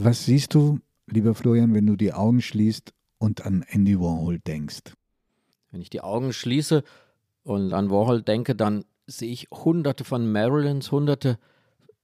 Was siehst du, lieber Florian, wenn du die Augen schließt und an Andy Warhol denkst? Wenn ich die Augen schließe und an Warhol denke, dann sehe ich hunderte von Marilyns, hunderte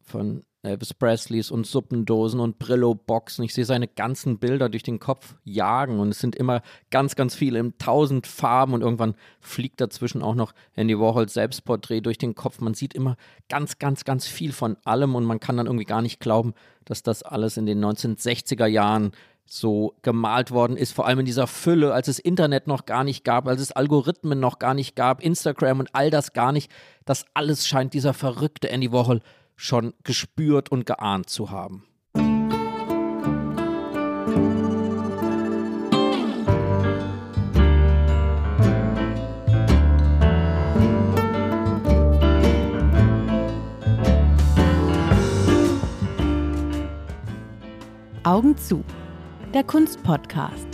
von Elvis Presleys und Suppendosen und Brillo-Boxen. Ich sehe seine ganzen Bilder durch den Kopf jagen und es sind immer ganz, ganz viele in tausend Farben und irgendwann fliegt dazwischen auch noch Andy Warhols Selbstporträt durch den Kopf. Man sieht immer ganz, ganz, ganz viel von allem und man kann dann irgendwie gar nicht glauben, dass das alles in den 1960er Jahren so gemalt worden ist, vor allem in dieser Fülle, als es Internet noch gar nicht gab, als es Algorithmen noch gar nicht gab, Instagram und all das gar nicht. Das alles scheint dieser verrückte Andy Warhol schon gespürt und geahnt zu haben. Augen zu. Der Kunstpodcast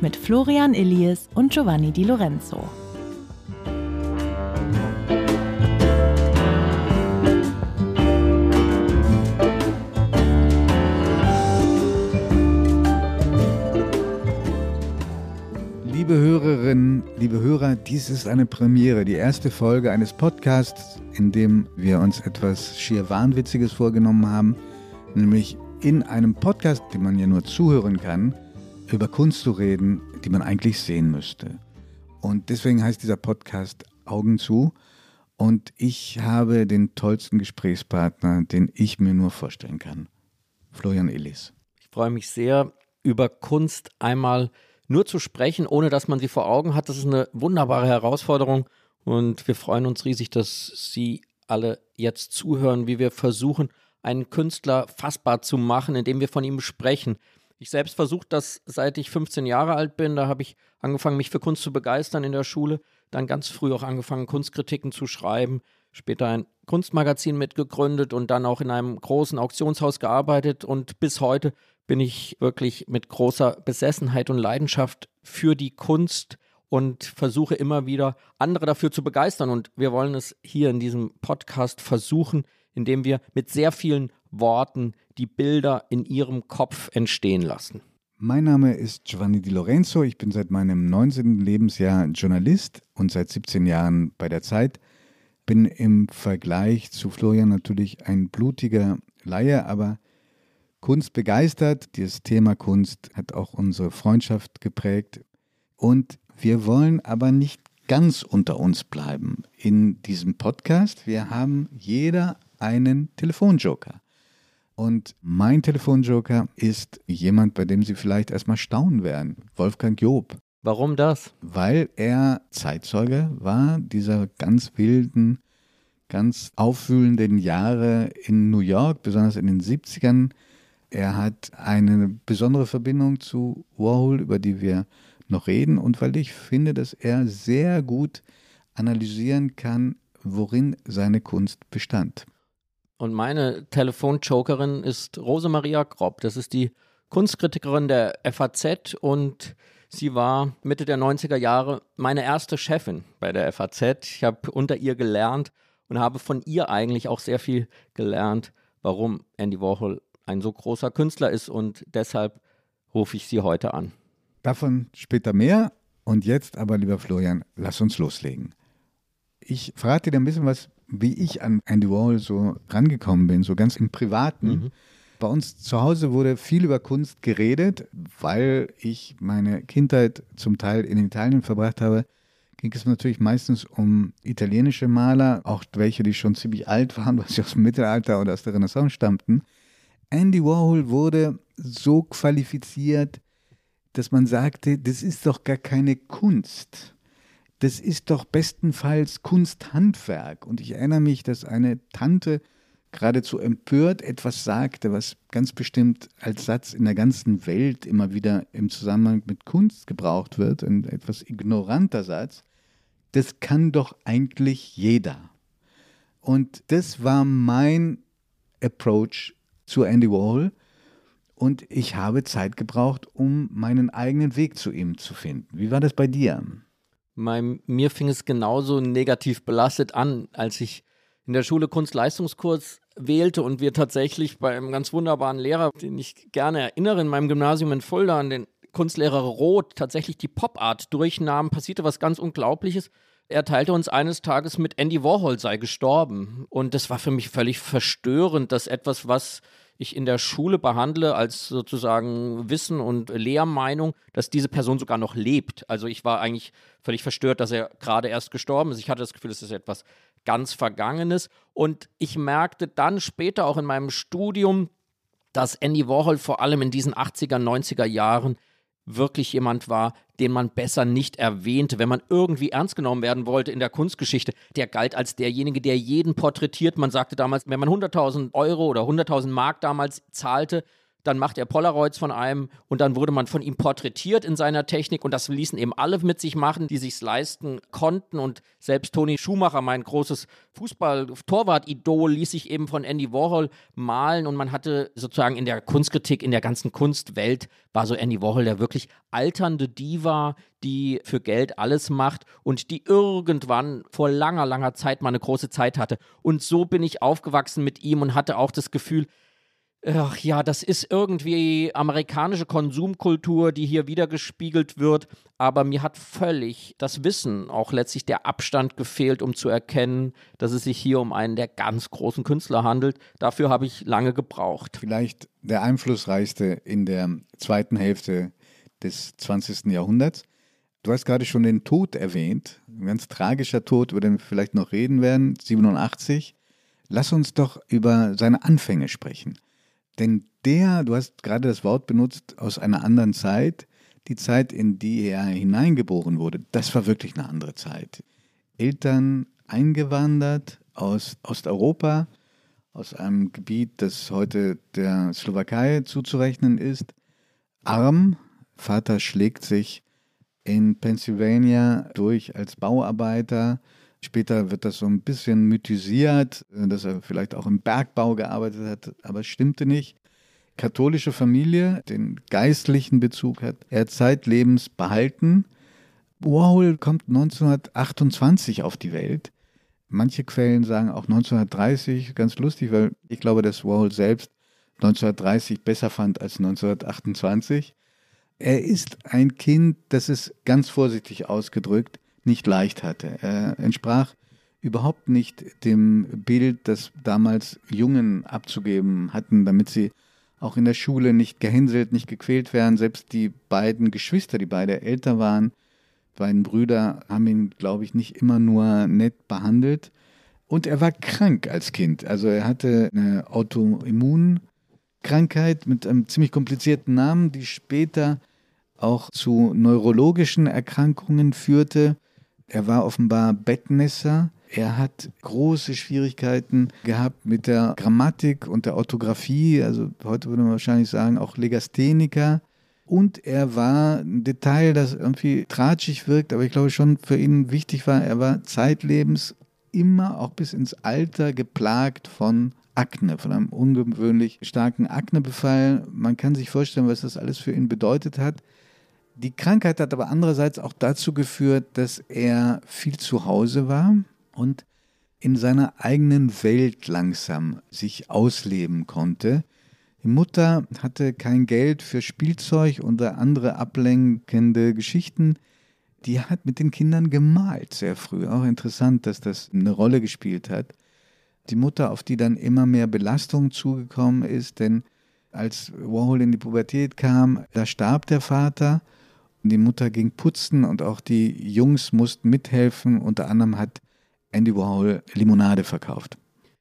mit Florian Illies und Giovanni Di Lorenzo. Liebe Hörerinnen, liebe Hörer, dies ist eine Premiere, die erste Folge eines Podcasts, in dem wir uns etwas schier Wahnwitziges vorgenommen haben, nämlich in einem Podcast, den man ja nur zuhören kann, über Kunst zu reden, die man eigentlich sehen müsste. Und deswegen heißt dieser Podcast Augen zu. Und ich habe den tollsten Gesprächspartner, den ich mir nur vorstellen kann. Florian Illis. Ich freue mich sehr, über Kunst einmal nur zu sprechen, ohne dass man sie vor Augen hat, das ist eine wunderbare Herausforderung. Und wir freuen uns riesig, dass Sie alle jetzt zuhören, wie wir versuchen, einen Künstler fassbar zu machen, indem wir von ihm sprechen. Ich selbst versuche das, seit ich 15 Jahre alt bin. Da habe ich angefangen, mich für Kunst zu begeistern in der Schule. Dann ganz früh auch angefangen, Kunstkritiken zu schreiben. Später ein Kunstmagazin mitgegründet und dann auch in einem großen Auktionshaus gearbeitet. Und bis heute bin ich wirklich mit großer Besessenheit und Leidenschaft für die Kunst und versuche immer wieder andere dafür zu begeistern. Und wir wollen es hier in diesem Podcast versuchen, indem wir mit sehr vielen Worten die Bilder in ihrem Kopf entstehen lassen. Mein Name ist Giovanni Di Lorenzo. Ich bin seit meinem 19. Lebensjahr Journalist und seit 17 Jahren bei der Zeit. Bin im Vergleich zu Florian natürlich ein blutiger Laie, aber Kunst begeistert. Dieses Thema Kunst hat auch unsere Freundschaft geprägt. Und wir wollen aber nicht ganz unter uns bleiben in diesem Podcast. Wir haben jeder einen Telefonjoker. Und mein Telefonjoker ist jemand, bei dem Sie vielleicht erstmal staunen werden. Wolfgang Job. Warum das? Weil er Zeitzeuge war dieser ganz wilden, ganz aufwühlenden Jahre in New York, besonders in den 70ern. Er hat eine besondere Verbindung zu Warhol, über die wir noch reden, und weil ich finde, dass er sehr gut analysieren kann, worin seine Kunst bestand. Und meine Telefonjokerin ist Rosemaria Grob. Das ist die Kunstkritikerin der FAZ und sie war Mitte der 90er Jahre meine erste Chefin bei der FAZ. Ich habe unter ihr gelernt und habe von ihr eigentlich auch sehr viel gelernt, warum Andy Warhol ein so großer Künstler ist und deshalb rufe ich Sie heute an. Davon später mehr. Und jetzt aber, lieber Florian, lass uns loslegen. Ich verrate dir ein bisschen was, wie ich an Andy Warhol so rangekommen bin, so ganz im Privaten. Mhm. Bei uns zu Hause wurde viel über Kunst geredet, weil ich meine Kindheit zum Teil in Italien verbracht habe. Ging es natürlich meistens um italienische Maler, auch welche, die schon ziemlich alt waren, weil sie aus dem Mittelalter oder aus der Renaissance stammten. Andy Warhol wurde so qualifiziert, dass man sagte, das ist doch gar keine Kunst. Das ist doch bestenfalls Kunsthandwerk. Und ich erinnere mich, dass eine Tante geradezu empört etwas sagte, was ganz bestimmt als Satz in der ganzen Welt immer wieder im Zusammenhang mit Kunst gebraucht wird, ein etwas ignoranter Satz. Das kann doch eigentlich jeder. Und das war mein Approach zu Andy Warhol und ich habe Zeit gebraucht, um meinen eigenen Weg zu ihm zu finden. Wie war das bei dir? Mein, mir fing es genauso negativ belastet an, als ich in der Schule Kunstleistungskurs wählte und wir tatsächlich bei einem ganz wunderbaren Lehrer, den ich gerne erinnere, in meinem Gymnasium in Fulda, an den Kunstlehrer Roth, tatsächlich die Pop-Art durchnahmen, passierte was ganz Unglaubliches. Er teilte uns eines Tages mit, Andy Warhol sei gestorben. Und das war für mich völlig verstörend, dass etwas, was ich in der Schule behandle als sozusagen Wissen und Lehrmeinung, dass diese Person sogar noch lebt. Also ich war eigentlich völlig verstört, dass er gerade erst gestorben ist. Ich hatte das Gefühl, es ist etwas ganz Vergangenes. Und ich merkte dann später auch in meinem Studium, dass Andy Warhol vor allem in diesen 80er, 90er Jahren wirklich jemand war, den man besser nicht erwähnte, wenn man irgendwie ernst genommen werden wollte in der Kunstgeschichte. Der galt als derjenige, der jeden porträtiert. Man sagte damals, wenn man 100.000 Euro oder 100.000 Mark damals zahlte, dann macht er Polaroids von einem und dann wurde man von ihm porträtiert in seiner Technik und das ließen eben alle mit sich machen, die sich's leisten konnten und selbst Toni Schumacher, mein großes Fußball-Torwart-Idol, ließ sich eben von Andy Warhol malen und man hatte sozusagen in der Kunstkritik, in der ganzen Kunstwelt war so Andy Warhol der wirklich alternde Diva, die für Geld alles macht und die irgendwann vor langer, langer Zeit mal eine große Zeit hatte. Und so bin ich aufgewachsen mit ihm und hatte auch das Gefühl, Ach ja, das ist irgendwie amerikanische Konsumkultur, die hier wiedergespiegelt wird. Aber mir hat völlig das Wissen, auch letztlich der Abstand gefehlt, um zu erkennen, dass es sich hier um einen der ganz großen Künstler handelt. Dafür habe ich lange gebraucht. Vielleicht der einflussreichste in der zweiten Hälfte des 20. Jahrhunderts. Du hast gerade schon den Tod erwähnt. Ein ganz tragischer Tod, über den wir vielleicht noch reden werden. 87. Lass uns doch über seine Anfänge sprechen. Denn der, du hast gerade das Wort benutzt, aus einer anderen Zeit, die Zeit, in die er hineingeboren wurde, das war wirklich eine andere Zeit. Eltern eingewandert aus Osteuropa, aus einem Gebiet, das heute der Slowakei zuzurechnen ist, arm. Vater schlägt sich in Pennsylvania durch als Bauarbeiter, Später wird das so ein bisschen mythisiert, äh, dass er vielleicht auch im Bergbau gearbeitet hat, aber es stimmte nicht. Katholische Familie, den geistlichen Bezug hat er zeitlebens behalten. Warhol kommt 1928 auf die Welt. Manche Quellen sagen auch 1930, ganz lustig, weil ich glaube, dass Warhol selbst 1930 besser fand als 1928. Er ist ein Kind, das ist ganz vorsichtig ausgedrückt, nicht leicht hatte. Er entsprach überhaupt nicht dem Bild, das damals Jungen abzugeben hatten, damit sie auch in der Schule nicht gehänselt, nicht gequält werden. Selbst die beiden Geschwister, die beide älter waren, beiden Brüder, haben ihn, glaube ich, nicht immer nur nett behandelt. Und er war krank als Kind. Also er hatte eine Autoimmunkrankheit mit einem ziemlich komplizierten Namen, die später auch zu neurologischen Erkrankungen führte. Er war offenbar Bettmesser. Er hat große Schwierigkeiten gehabt mit der Grammatik und der Orthographie. Also heute würde man wahrscheinlich sagen, auch Legastheniker. Und er war ein Detail, das irgendwie tratschig wirkt, aber ich glaube schon für ihn wichtig war, er war zeitlebens immer auch bis ins Alter geplagt von Akne, von einem ungewöhnlich starken Aknebefall. Man kann sich vorstellen, was das alles für ihn bedeutet hat. Die Krankheit hat aber andererseits auch dazu geführt, dass er viel zu Hause war und in seiner eigenen Welt langsam sich ausleben konnte. Die Mutter hatte kein Geld für Spielzeug oder andere ablenkende Geschichten. Die hat mit den Kindern gemalt sehr früh. Auch interessant, dass das eine Rolle gespielt hat. Die Mutter, auf die dann immer mehr Belastung zugekommen ist, denn als Warhol in die Pubertät kam, da starb der Vater die Mutter ging putzen und auch die Jungs mussten mithelfen. Unter anderem hat Andy Warhol Limonade verkauft.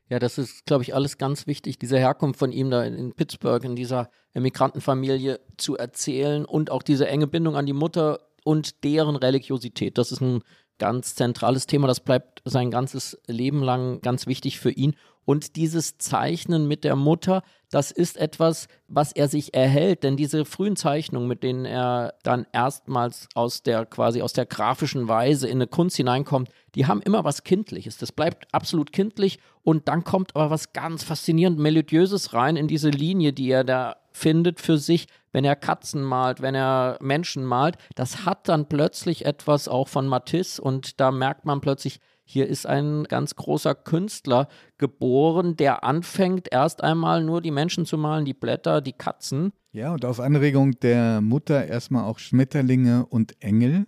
Ja, das ist, glaube ich, alles ganz wichtig, diese Herkunft von ihm da in Pittsburgh, in dieser Emigrantenfamilie zu erzählen und auch diese enge Bindung an die Mutter und deren Religiosität. Das ist ein ganz zentrales Thema. Das bleibt sein ganzes Leben lang ganz wichtig für ihn. Und dieses Zeichnen mit der Mutter, das ist etwas, was er sich erhält, denn diese frühen Zeichnungen, mit denen er dann erstmals aus der quasi aus der grafischen Weise in eine Kunst hineinkommt, die haben immer was Kindliches. Das bleibt absolut kindlich und dann kommt aber was ganz faszinierend Melodiöses rein in diese Linie, die er da findet für sich, wenn er Katzen malt, wenn er Menschen malt. Das hat dann plötzlich etwas auch von Matisse und da merkt man plötzlich, hier ist ein ganz großer Künstler geboren, der anfängt erst einmal nur die Menschen zu malen, die Blätter, die Katzen. Ja, und auf Anregung der Mutter erstmal auch Schmetterlinge und Engel.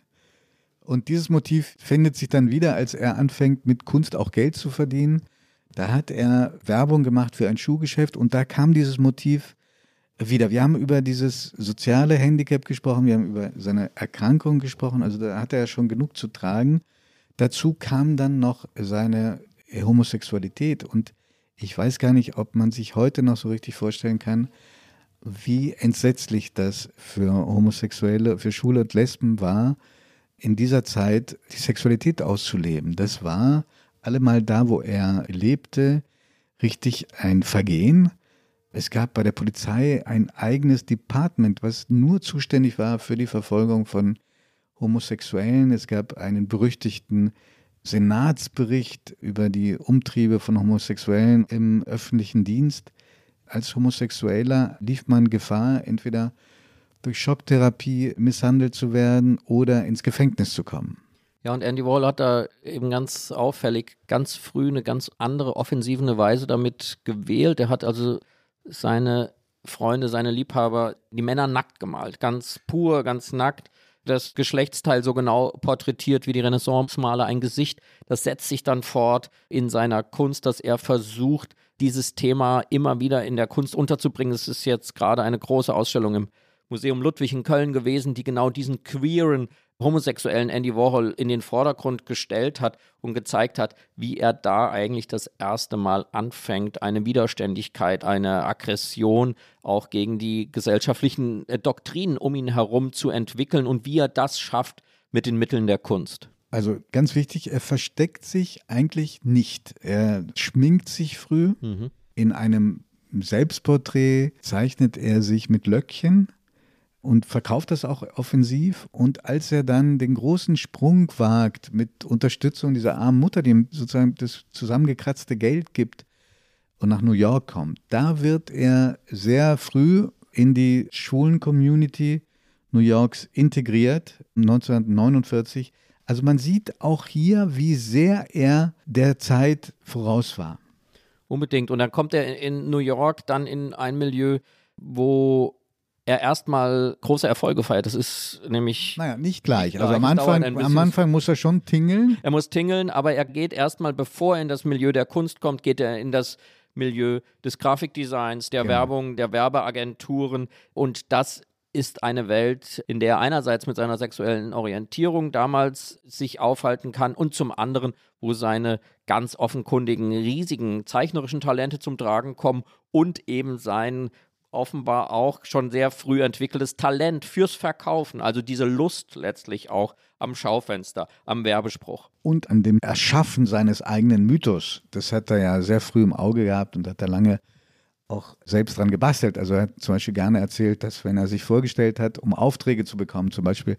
Und dieses Motiv findet sich dann wieder, als er anfängt, mit Kunst auch Geld zu verdienen. Da hat er Werbung gemacht für ein Schuhgeschäft und da kam dieses Motiv wieder. Wir haben über dieses soziale Handicap gesprochen, wir haben über seine Erkrankung gesprochen, also da hat er schon genug zu tragen. Dazu kam dann noch seine Homosexualität und ich weiß gar nicht, ob man sich heute noch so richtig vorstellen kann, wie entsetzlich das für Homosexuelle, für Schwule und Lesben war, in dieser Zeit die Sexualität auszuleben. Das war allemal da, wo er lebte, richtig ein Vergehen. Es gab bei der Polizei ein eigenes Department, was nur zuständig war für die Verfolgung von Homosexuellen. Es gab einen berüchtigten Senatsbericht über die Umtriebe von Homosexuellen im öffentlichen Dienst. Als Homosexueller lief man Gefahr, entweder durch Schocktherapie misshandelt zu werden oder ins Gefängnis zu kommen. Ja, und Andy Wall hat da eben ganz auffällig ganz früh eine ganz andere offensive Weise damit gewählt. Er hat also seine Freunde, seine Liebhaber, die Männer nackt gemalt, ganz pur, ganz nackt. Das Geschlechtsteil so genau porträtiert wie die Renaissance-Maler ein Gesicht. Das setzt sich dann fort in seiner Kunst, dass er versucht, dieses Thema immer wieder in der Kunst unterzubringen. Es ist jetzt gerade eine große Ausstellung im Museum Ludwig in Köln gewesen, die genau diesen queeren homosexuellen Andy Warhol in den Vordergrund gestellt hat und gezeigt hat, wie er da eigentlich das erste Mal anfängt, eine Widerständigkeit, eine Aggression auch gegen die gesellschaftlichen äh, Doktrinen um ihn herum zu entwickeln und wie er das schafft mit den Mitteln der Kunst. Also ganz wichtig, er versteckt sich eigentlich nicht. Er schminkt sich früh. Mhm. In einem Selbstporträt zeichnet er sich mit Löckchen und verkauft das auch offensiv. Und als er dann den großen Sprung wagt mit Unterstützung dieser armen Mutter, die ihm sozusagen das zusammengekratzte Geld gibt und nach New York kommt, da wird er sehr früh in die Schulen-Community New Yorks integriert, 1949. Also man sieht auch hier, wie sehr er der Zeit voraus war. Unbedingt. Und dann kommt er in New York dann in ein Milieu, wo er erstmal große Erfolge feiert. Das ist nämlich. Naja, nicht gleich. Also am Anfang, am Anfang muss er schon tingeln. Er muss tingeln, aber er geht erstmal, bevor er in das Milieu der Kunst kommt, geht er in das Milieu des Grafikdesigns, der genau. Werbung, der Werbeagenturen. Und das ist eine Welt, in der er einerseits mit seiner sexuellen Orientierung damals sich aufhalten kann und zum anderen, wo seine ganz offenkundigen, riesigen zeichnerischen Talente zum Tragen kommen und eben sein offenbar auch schon sehr früh entwickeltes Talent fürs Verkaufen, also diese Lust letztlich auch am Schaufenster, am Werbespruch. Und an dem Erschaffen seines eigenen Mythos. Das hat er ja sehr früh im Auge gehabt und hat er lange auch selbst dran gebastelt. Also er hat zum Beispiel gerne erzählt, dass wenn er sich vorgestellt hat, um Aufträge zu bekommen, zum Beispiel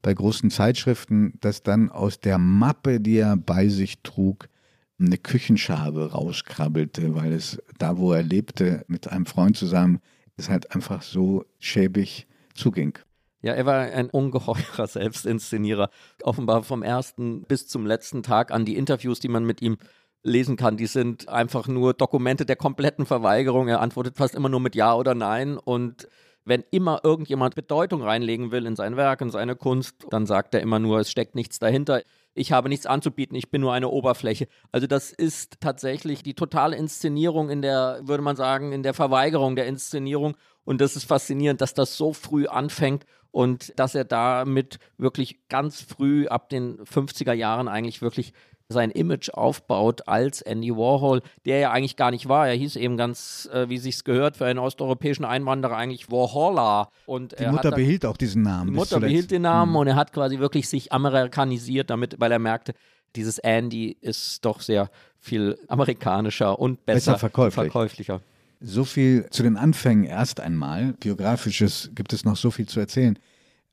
bei großen Zeitschriften, dass dann aus der Mappe, die er bei sich trug, eine Küchenschabe rauskrabbelte, weil es da, wo er lebte, mit einem Freund zusammen, es halt einfach so schäbig zuging. Ja, er war ein ungeheurer Selbstinszenierer. Offenbar vom ersten bis zum letzten Tag an die Interviews, die man mit ihm lesen kann, die sind einfach nur Dokumente der kompletten Verweigerung. Er antwortet fast immer nur mit Ja oder Nein und wenn immer irgendjemand Bedeutung reinlegen will in sein Werk, in seine Kunst, dann sagt er immer nur, es steckt nichts dahinter ich habe nichts anzubieten, ich bin nur eine Oberfläche. Also das ist tatsächlich die totale Inszenierung in der, würde man sagen, in der Verweigerung der Inszenierung. Und das ist faszinierend, dass das so früh anfängt und dass er damit wirklich ganz früh ab den 50er Jahren eigentlich wirklich sein Image aufbaut als Andy Warhol, der ja eigentlich gar nicht war. Er hieß eben ganz, äh, wie sich's gehört, für einen osteuropäischen Einwanderer eigentlich Warhola. Und die Mutter behielt auch diesen Namen. Die Mutter behielt den Namen mhm. und er hat quasi wirklich sich amerikanisiert damit, weil er merkte, dieses Andy ist doch sehr viel amerikanischer und besser, besser verkäuflich. verkäuflicher. So viel zu den Anfängen erst einmal. Biografisches gibt es noch so viel zu erzählen.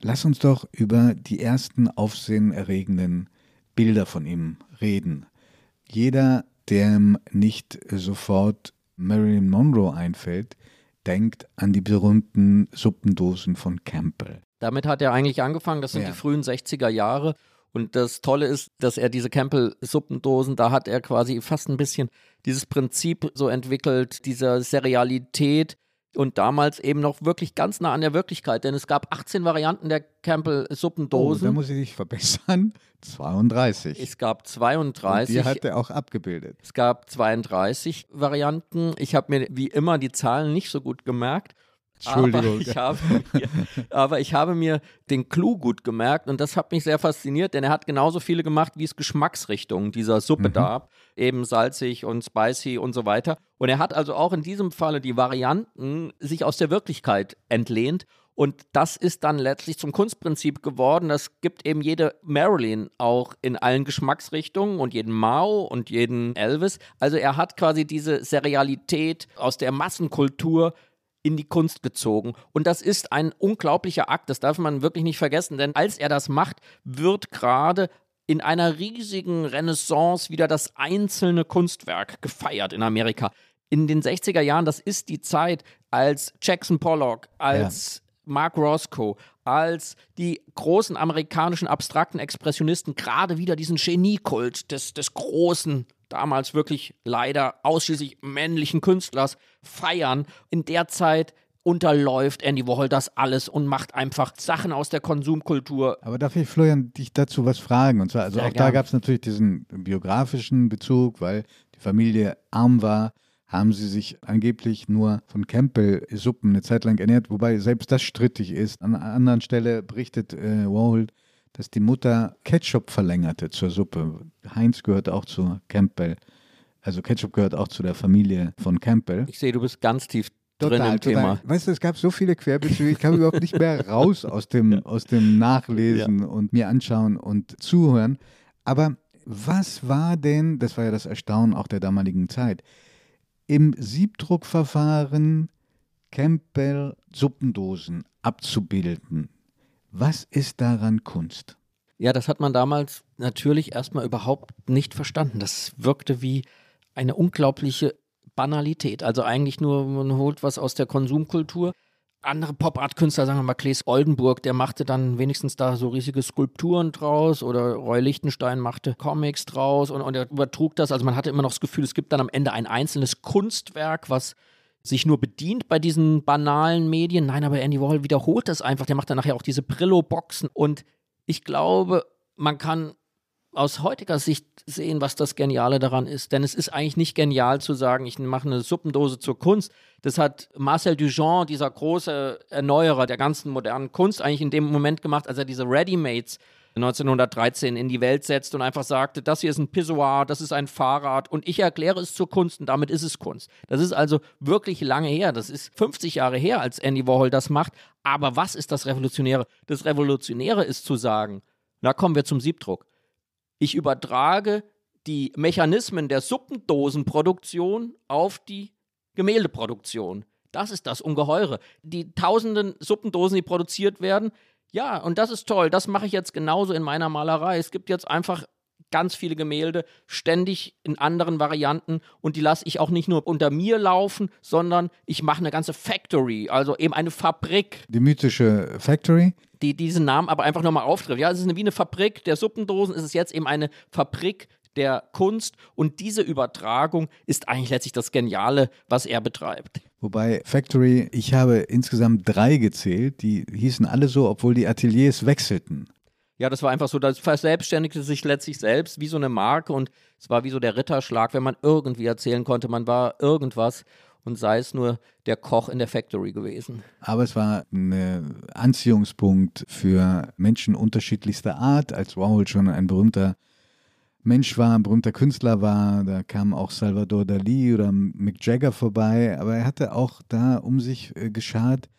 Lass uns doch über die ersten aufsehenerregenden Bilder von ihm reden. Jeder, dem nicht sofort Marilyn Monroe einfällt, denkt an die berühmten Suppendosen von Campbell. Damit hat er eigentlich angefangen, das sind ja. die frühen 60er Jahre. Und das Tolle ist, dass er diese Campbell-Suppendosen, da hat er quasi fast ein bisschen dieses Prinzip so entwickelt, dieser Serialität, und damals eben noch wirklich ganz nah an der Wirklichkeit, denn es gab 18 Varianten der Campbell-Suppendosen. Oh, da muss ich dich verbessern. 32. Es gab 32. Und die hat er auch abgebildet. Es gab 32 Varianten. Ich habe mir wie immer die Zahlen nicht so gut gemerkt. Entschuldigung. Aber ich, habe mir, aber ich habe mir den Clou gut gemerkt und das hat mich sehr fasziniert, denn er hat genauso viele gemacht, wie es Geschmacksrichtungen dieser Suppe mhm. gab. Eben salzig und spicy und so weiter. Und er hat also auch in diesem Falle die Varianten sich aus der Wirklichkeit entlehnt. Und das ist dann letztlich zum Kunstprinzip geworden. Das gibt eben jede Marilyn auch in allen Geschmacksrichtungen und jeden Mao und jeden Elvis. Also er hat quasi diese Serialität aus der Massenkultur in die Kunst gezogen. Und das ist ein unglaublicher Akt, das darf man wirklich nicht vergessen, denn als er das macht, wird gerade in einer riesigen Renaissance wieder das einzelne Kunstwerk gefeiert in Amerika. In den 60er Jahren, das ist die Zeit, als Jackson Pollock, als ja. Mark Roscoe, als die großen amerikanischen abstrakten Expressionisten gerade wieder diesen Geniekult des, des großen damals wirklich leider ausschließlich männlichen Künstlers feiern. In der Zeit unterläuft Andy Warhol das alles und macht einfach Sachen aus der Konsumkultur. Aber darf ich, Florian, dich dazu was fragen? Und zwar, also Sehr auch gern. da gab es natürlich diesen biografischen Bezug, weil die Familie arm war, haben sie sich angeblich nur von Campbell-Suppen eine Zeit lang ernährt, wobei selbst das strittig ist. An einer anderen Stelle berichtet äh, Warhol, dass die Mutter Ketchup verlängerte zur Suppe. Heinz gehört auch zu Campbell. Also Ketchup gehört auch zu der Familie von Campbell. Ich sehe, du bist ganz tief total, drin im total. Thema. Weißt du, es gab so viele Querbezüge, ich kam überhaupt nicht mehr raus aus dem, ja. aus dem Nachlesen ja. und mir anschauen und zuhören. Aber was war denn, das war ja das Erstaunen auch der damaligen Zeit, im Siebdruckverfahren Campbell Suppendosen abzubilden? Was ist daran Kunst? Ja, das hat man damals natürlich erstmal überhaupt nicht verstanden. Das wirkte wie eine unglaubliche Banalität. Also eigentlich nur, man holt was aus der Konsumkultur. Andere Pop-Art-Künstler, sagen wir mal Claes Oldenburg, der machte dann wenigstens da so riesige Skulpturen draus oder Roy Lichtenstein machte Comics draus und, und er übertrug das. Also man hatte immer noch das Gefühl, es gibt dann am Ende ein einzelnes Kunstwerk, was sich nur bedient bei diesen banalen Medien. Nein, aber Andy Warhol wiederholt das einfach. Der macht dann nachher auch diese Brillo-Boxen. Und ich glaube, man kann aus heutiger Sicht sehen, was das Geniale daran ist. Denn es ist eigentlich nicht genial zu sagen, ich mache eine Suppendose zur Kunst. Das hat Marcel Duchamp, dieser große Erneuerer der ganzen modernen Kunst, eigentlich in dem Moment gemacht, als er diese Readymates 1913 in die Welt setzt und einfach sagte, das hier ist ein Pissoir, das ist ein Fahrrad und ich erkläre es zur Kunst und damit ist es Kunst. Das ist also wirklich lange her, das ist 50 Jahre her, als Andy Warhol das macht. Aber was ist das Revolutionäre? Das Revolutionäre ist zu sagen, na kommen wir zum Siebdruck. Ich übertrage die Mechanismen der Suppendosenproduktion auf die Gemäldeproduktion. Das ist das Ungeheure. Die tausenden Suppendosen, die produziert werden, ja, und das ist toll. Das mache ich jetzt genauso in meiner Malerei. Es gibt jetzt einfach ganz viele Gemälde, ständig in anderen Varianten und die lasse ich auch nicht nur unter mir laufen, sondern ich mache eine ganze Factory, also eben eine Fabrik. Die mythische Factory? Die diesen Namen aber einfach nochmal auftrifft. Ja, es ist eine, wie eine Fabrik der Suppendosen, es ist jetzt eben eine Fabrik der Kunst und diese Übertragung ist eigentlich letztlich das Geniale, was er betreibt. Wobei Factory, ich habe insgesamt drei gezählt, die hießen alle so, obwohl die Ateliers wechselten. Ja, das war einfach so, das verselbstständigte sich letztlich selbst wie so eine Marke und es war wie so der Ritterschlag, wenn man irgendwie erzählen konnte, man war irgendwas und sei es nur der Koch in der Factory gewesen. Aber es war ein Anziehungspunkt für Menschen unterschiedlichster Art, als Warhol schon ein berühmter Mensch war, ein berühmter Künstler war. Da kam auch Salvador Dali oder Mick Jagger vorbei. Aber er hatte auch da um sich äh, geschart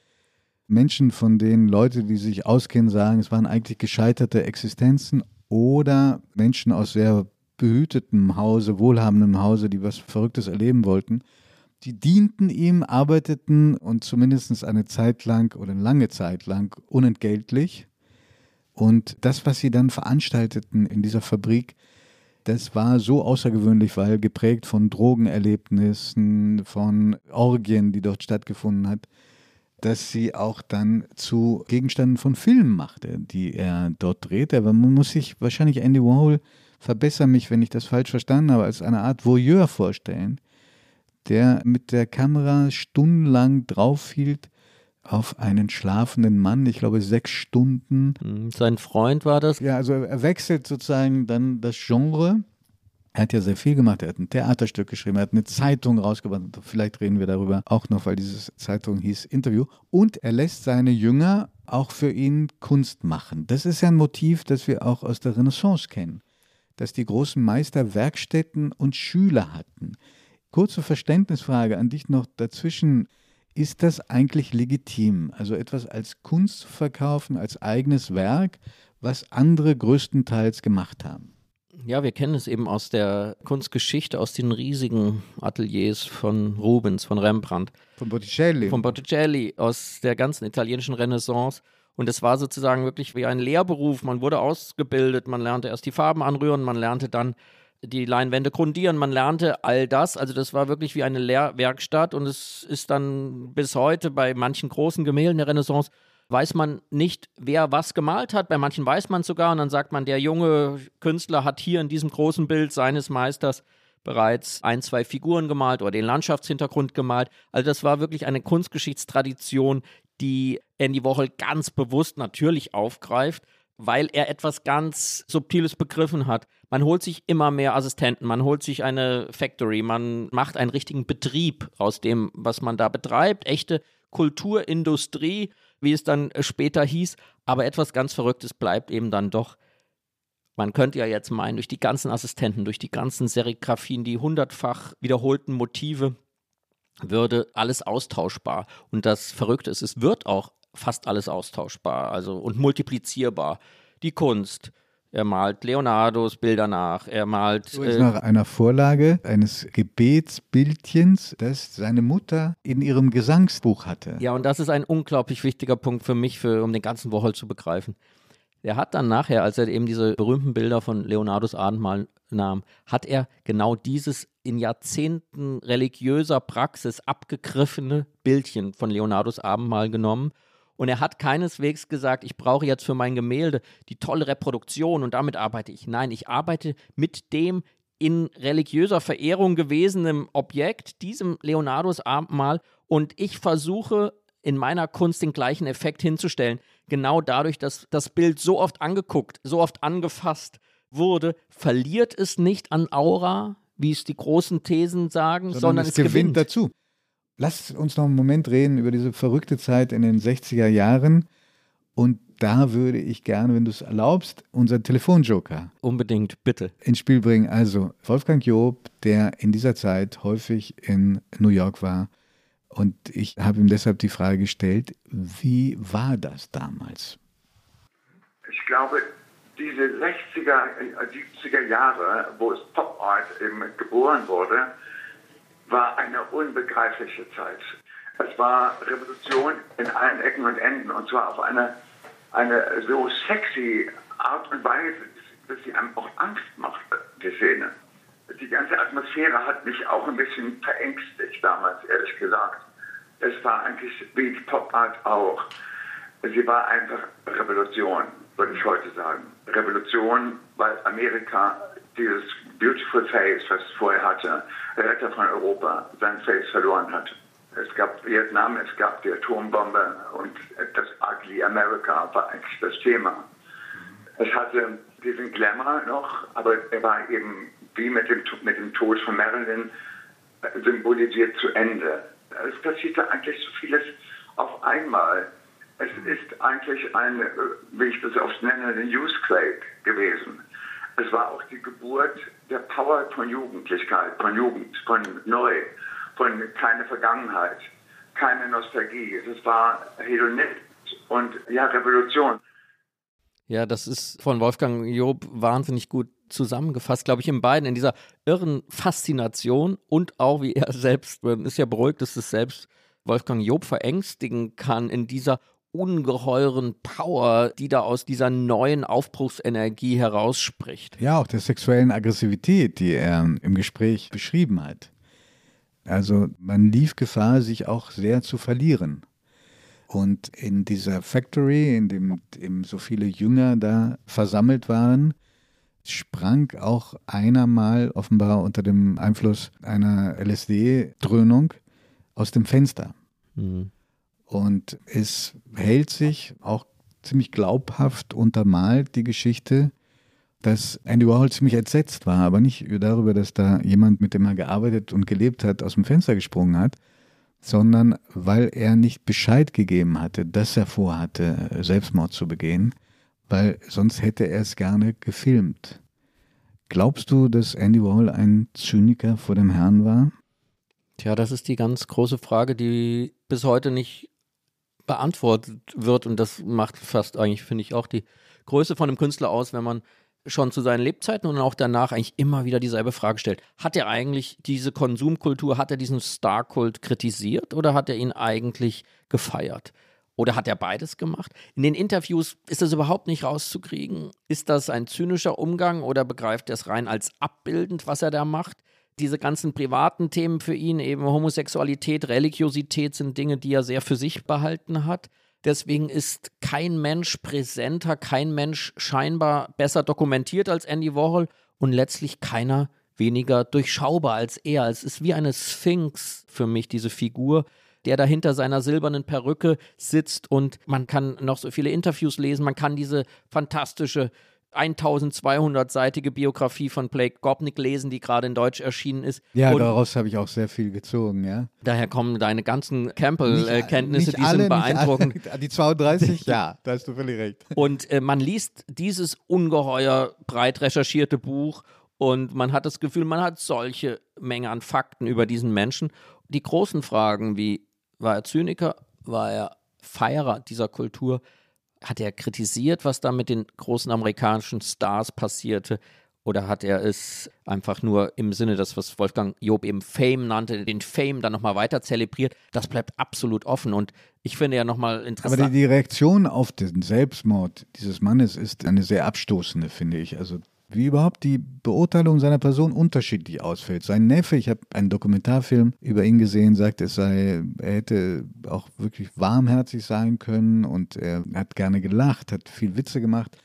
Menschen, von denen Leute, die sich auskennen, sagen, es waren eigentlich gescheiterte Existenzen oder Menschen aus sehr behütetem Hause, wohlhabendem Hause, die was Verrücktes erleben wollten. Die dienten ihm, arbeiteten und zumindest eine Zeit lang oder eine lange Zeit lang unentgeltlich. Und das, was sie dann veranstalteten in dieser Fabrik, das war so außergewöhnlich, weil geprägt von Drogenerlebnissen, von Orgien, die dort stattgefunden hat. dass sie auch dann zu Gegenständen von Filmen machte, die er dort drehte. Aber man muss sich wahrscheinlich Andy Warhol, verbessern mich, wenn ich das falsch verstanden habe, als eine Art Voyeur vorstellen, der mit der Kamera stundenlang draufhielt auf einen schlafenden Mann, ich glaube sechs Stunden. Hm, sein Freund war das? Ja, also er wechselt sozusagen dann das Genre er hat ja sehr viel gemacht. Er hat ein Theaterstück geschrieben, er hat eine Zeitung rausgebracht. Vielleicht reden wir darüber auch noch, weil diese Zeitung hieß Interview. Und er lässt seine Jünger auch für ihn Kunst machen. Das ist ja ein Motiv, das wir auch aus der Renaissance kennen. Dass die großen Meister Werkstätten und Schüler hatten. Kurze Verständnisfrage an dich noch dazwischen. Ist das eigentlich legitim, also etwas als Kunst zu verkaufen, als eigenes Werk, was andere größtenteils gemacht haben? Ja, wir kennen es eben aus der Kunstgeschichte, aus den riesigen Ateliers von Rubens, von Rembrandt. Von Botticelli. Von Botticelli, aus der ganzen italienischen Renaissance. Und es war sozusagen wirklich wie ein Lehrberuf. Man wurde ausgebildet, man lernte erst die Farben anrühren, man lernte dann die Leinwände grundieren, man lernte all das. Also das war wirklich wie eine Lehrwerkstatt und es ist dann bis heute bei manchen großen Gemälden der Renaissance weiß man nicht, wer was gemalt hat. Bei manchen weiß man sogar und dann sagt man, der junge Künstler hat hier in diesem großen Bild seines Meisters bereits ein, zwei Figuren gemalt oder den Landschaftshintergrund gemalt. Also das war wirklich eine Kunstgeschichtstradition, die Andy Warhol ganz bewusst natürlich aufgreift, weil er etwas ganz Subtiles begriffen hat. Man holt sich immer mehr Assistenten, man holt sich eine Factory, man macht einen richtigen Betrieb aus dem, was man da betreibt. Echte Kulturindustrie wie es dann später hieß. Aber etwas ganz Verrücktes bleibt eben dann doch. Man könnte ja jetzt meinen, durch die ganzen Assistenten, durch die ganzen Serigraphien, die hundertfach wiederholten Motive, würde alles austauschbar. Und das Verrückte ist, es wird auch fast alles austauschbar, also und multiplizierbar. Die Kunst, er malt Leonardos Bilder nach. Er malt. Äh, nach einer Vorlage eines Gebetsbildchens, das seine Mutter in ihrem Gesangsbuch hatte. Ja, und das ist ein unglaublich wichtiger Punkt für mich, für, um den ganzen Wochol zu begreifen. Er hat dann nachher, als er eben diese berühmten Bilder von Leonardos Abendmahl nahm, hat er genau dieses in Jahrzehnten religiöser Praxis abgegriffene Bildchen von Leonardos Abendmahl genommen und er hat keineswegs gesagt, ich brauche jetzt für mein Gemälde die tolle Reproduktion und damit arbeite ich. Nein, ich arbeite mit dem in religiöser Verehrung gewesenen Objekt, diesem Leonardos Abendmahl, und ich versuche in meiner Kunst den gleichen Effekt hinzustellen. Genau dadurch, dass das Bild so oft angeguckt, so oft angefasst wurde, verliert es nicht an Aura, wie es die großen Thesen sagen, sondern, sondern es, es gewinnt, gewinnt dazu. Lass uns noch einen Moment reden über diese verrückte Zeit in den 60er Jahren. Und da würde ich gerne, wenn du es erlaubst, unseren Telefonjoker. Unbedingt, bitte. Ins Spiel bringen. Also Wolfgang Job, der in dieser Zeit häufig in New York war. Und ich habe ihm deshalb die Frage gestellt, wie war das damals? Ich glaube, diese 60er, 70er äh, Jahre, wo es Pop Art eben geboren wurde, war eine unbegreifliche Zeit. Es war Revolution in allen Ecken und Enden und zwar auf eine, eine so sexy Art und Weise, dass sie einem auch Angst macht, die Szene. Die ganze Atmosphäre hat mich auch ein bisschen verängstigt damals, ehrlich gesagt. Es war eigentlich wie Pop Art auch. Sie war einfach Revolution, würde ich heute sagen. Revolution, weil Amerika dieses Beautiful Face, was es vorher hatte, Retter von Europa, sein Face verloren hat. Es gab Vietnam, es gab die Atombombe und das Ugly America war eigentlich das Thema. Es hatte diesen Glamour noch, aber er war eben wie mit dem, mit dem Tod von Marilyn symbolisiert zu Ende. Es passierte eigentlich so vieles auf einmal. Es ist eigentlich ein, wie ich das oft nenne, ein Newsquake gewesen. Es war auch die Geburt der Power von Jugendlichkeit, von Jugend, von Neu, von keine Vergangenheit, keine Nostalgie. Es war Hedonismus und ja, Revolution. Ja, das ist von Wolfgang Job wahnsinnig gut zusammengefasst, glaube ich, in beiden, in dieser irren Faszination und auch, wie er selbst, ist ja beruhigt, dass es selbst Wolfgang Job verängstigen kann, in dieser ungeheuren Power, die da aus dieser neuen Aufbruchsenergie herausspricht. Ja, auch der sexuellen Aggressivität, die er im Gespräch beschrieben hat. Also man lief Gefahr, sich auch sehr zu verlieren. Und in dieser Factory, in dem eben so viele Jünger da versammelt waren, sprang auch einer mal offenbar unter dem Einfluss einer LSD-Dröhnung aus dem Fenster. Mhm. Und es hält sich auch ziemlich glaubhaft untermalt die Geschichte, dass Andy Warhol ziemlich entsetzt war, aber nicht darüber, dass da jemand, mit dem er gearbeitet und gelebt hat, aus dem Fenster gesprungen hat, sondern weil er nicht Bescheid gegeben hatte, dass er vorhatte, Selbstmord zu begehen, weil sonst hätte er es gerne gefilmt. Glaubst du, dass Andy Warhol ein Zyniker vor dem Herrn war? Tja, das ist die ganz große Frage, die bis heute nicht beantwortet wird und das macht fast eigentlich, finde ich, auch die Größe von einem Künstler aus, wenn man schon zu seinen Lebzeiten und auch danach eigentlich immer wieder dieselbe Frage stellt. Hat er eigentlich diese Konsumkultur, hat er diesen Star-Kult kritisiert oder hat er ihn eigentlich gefeiert? Oder hat er beides gemacht? In den Interviews ist das überhaupt nicht rauszukriegen. Ist das ein zynischer Umgang oder begreift er es rein als abbildend, was er da macht? Diese ganzen privaten Themen für ihn, eben Homosexualität, Religiosität, sind Dinge, die er sehr für sich behalten hat. Deswegen ist kein Mensch präsenter, kein Mensch scheinbar besser dokumentiert als Andy Warhol und letztlich keiner weniger durchschaubar als er. Es ist wie eine Sphinx für mich, diese Figur, der da hinter seiner silbernen Perücke sitzt und man kann noch so viele Interviews lesen, man kann diese fantastische 1200-seitige Biografie von Blake Gopnik lesen, die gerade in Deutsch erschienen ist. Ja, und daraus habe ich auch sehr viel gezogen, ja. Daher kommen deine ganzen Campbell-Kenntnisse, die sind beeindruckend. Alle, die 32, ja, da hast du völlig recht. Und äh, man liest dieses ungeheuer breit recherchierte Buch und man hat das Gefühl, man hat solche Menge an Fakten über diesen Menschen. Die großen Fragen wie, war er Zyniker, war er Feierer dieser Kultur, hat er kritisiert, was da mit den großen amerikanischen Stars passierte? Oder hat er es einfach nur im Sinne des, was Wolfgang Job eben Fame nannte, den Fame dann nochmal weiter zelebriert? Das bleibt absolut offen. Und ich finde ja nochmal interessant. Aber die, die Reaktion auf den Selbstmord dieses Mannes ist eine sehr abstoßende, finde ich. Also wie überhaupt die Beurteilung seiner Person unterschiedlich ausfällt. Sein Neffe, ich habe einen Dokumentarfilm über ihn gesehen, sagt, es sei, er hätte auch wirklich warmherzig sein können und er hat gerne gelacht, hat viel Witze gemacht.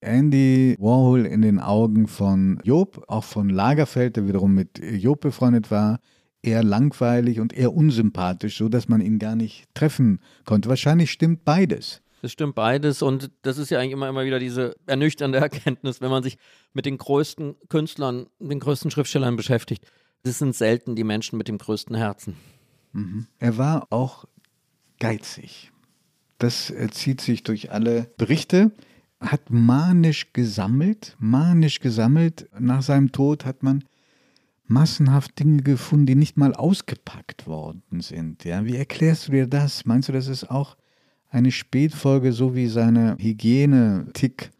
Andy Warhol in den Augen von Job, auch von Lagerfeld, der wiederum mit Job befreundet war, eher langweilig und eher unsympathisch, so dass man ihn gar nicht treffen konnte. Wahrscheinlich stimmt beides. Das stimmt beides und das ist ja eigentlich immer, immer wieder diese ernüchternde Erkenntnis, wenn man sich mit den größten Künstlern, den größten Schriftstellern beschäftigt. Das sind selten die Menschen mit dem größten Herzen. Mhm. Er war auch geizig. Das zieht sich durch alle Berichte. Hat manisch gesammelt, manisch gesammelt. Nach seinem Tod hat man massenhaft Dinge gefunden, die nicht mal ausgepackt worden sind. Ja, wie erklärst du dir das? Meinst du, das ist auch eine Spätfolge, so wie seine Hygiene-Tick,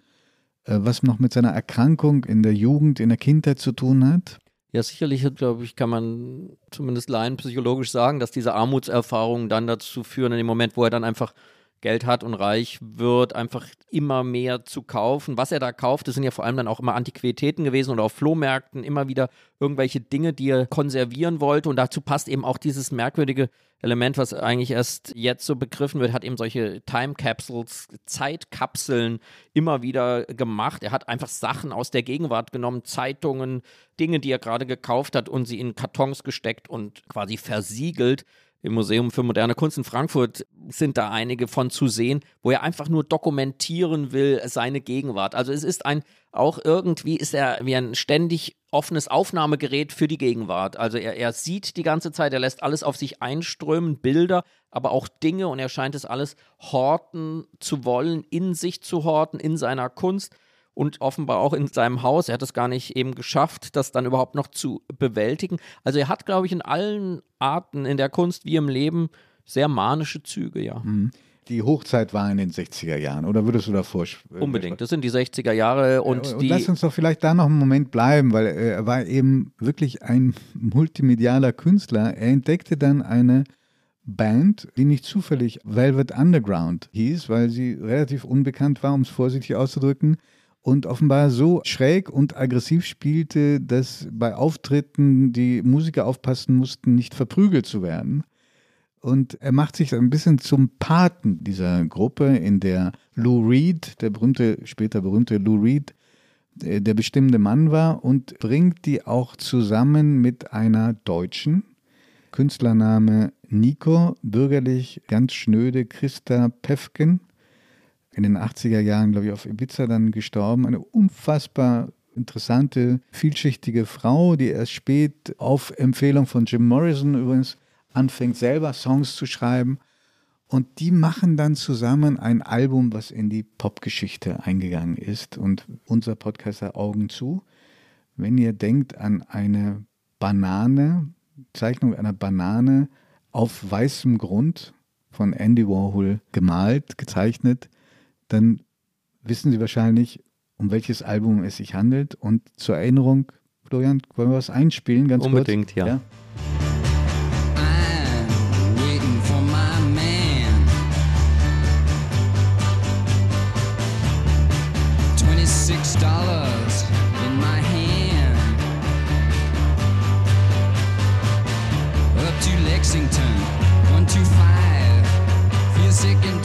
äh, was noch mit seiner Erkrankung in der Jugend, in der Kindheit zu tun hat? Ja, sicherlich, glaube ich, kann man zumindest laienpsychologisch sagen, dass diese Armutserfahrungen dann dazu führen, in dem Moment, wo er dann einfach Geld hat und reich wird, einfach immer mehr zu kaufen. Was er da kauft, das sind ja vor allem dann auch immer Antiquitäten gewesen oder auf Flohmärkten immer wieder irgendwelche Dinge, die er konservieren wollte. Und dazu passt eben auch dieses merkwürdige Element, was eigentlich erst jetzt so begriffen wird, hat eben solche Time Capsules, Zeitkapseln immer wieder gemacht. Er hat einfach Sachen aus der Gegenwart genommen, Zeitungen, Dinge, die er gerade gekauft hat und sie in Kartons gesteckt und quasi versiegelt im Museum für moderne Kunst in Frankfurt sind da einige von zu sehen, wo er einfach nur dokumentieren will seine Gegenwart. Also es ist ein, auch irgendwie ist er wie ein ständig offenes Aufnahmegerät für die Gegenwart. Also er, er sieht die ganze Zeit, er lässt alles auf sich einströmen, Bilder, aber auch Dinge und er scheint es alles horten zu wollen, in sich zu horten, in seiner Kunst und offenbar auch in seinem Haus. Er hat es gar nicht eben geschafft, das dann überhaupt noch zu bewältigen. Also er hat, glaube ich, in allen Arten, in der Kunst wie im Leben, sehr manische Züge, ja. Mhm. Die Hochzeit war in den 60er Jahren, oder würdest du davor? Äh, Unbedingt, das sind die 60er Jahre und, und die. Lass uns doch vielleicht da noch einen Moment bleiben, weil er war eben wirklich ein multimedialer Künstler. Er entdeckte dann eine Band, die nicht zufällig Velvet Underground hieß, weil sie relativ unbekannt war, um es vorsichtig auszudrücken und offenbar so schräg und aggressiv spielte, dass bei Auftritten die Musiker aufpassen mussten, nicht verprügelt zu werden. Und er macht sich ein bisschen zum Paten dieser Gruppe, in der Lou Reed, der berühmte, später berühmte Lou Reed, äh, der bestimmende Mann war und bringt die auch zusammen mit einer Deutschen, Künstlername Nico, bürgerlich ganz schnöde Christa Pefken, in den 80er Jahren, glaube ich, auf Ibiza dann gestorben. Eine unfassbar interessante, vielschichtige Frau, die erst spät auf Empfehlung von Jim Morrison übrigens anfängt, selber Songs zu schreiben. Und die machen dann zusammen ein Album, was in die Popgeschichte eingegangen ist. Und unser Podcaster Augen zu. Wenn ihr denkt an eine Banane, Zeichnung einer Banane auf weißem Grund von Andy Warhol gemalt, gezeichnet, dann wissen Sie wahrscheinlich, um welches Album es sich handelt. Und zur Erinnerung, Florian, wollen wir was einspielen? Ganz Unbedingt, kurz? ja. ja? Lexington, 125, 46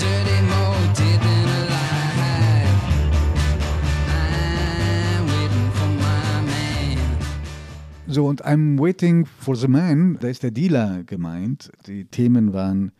So, und I'm Waiting for the Man, da ist der Dealer gemeint. Die Themen waren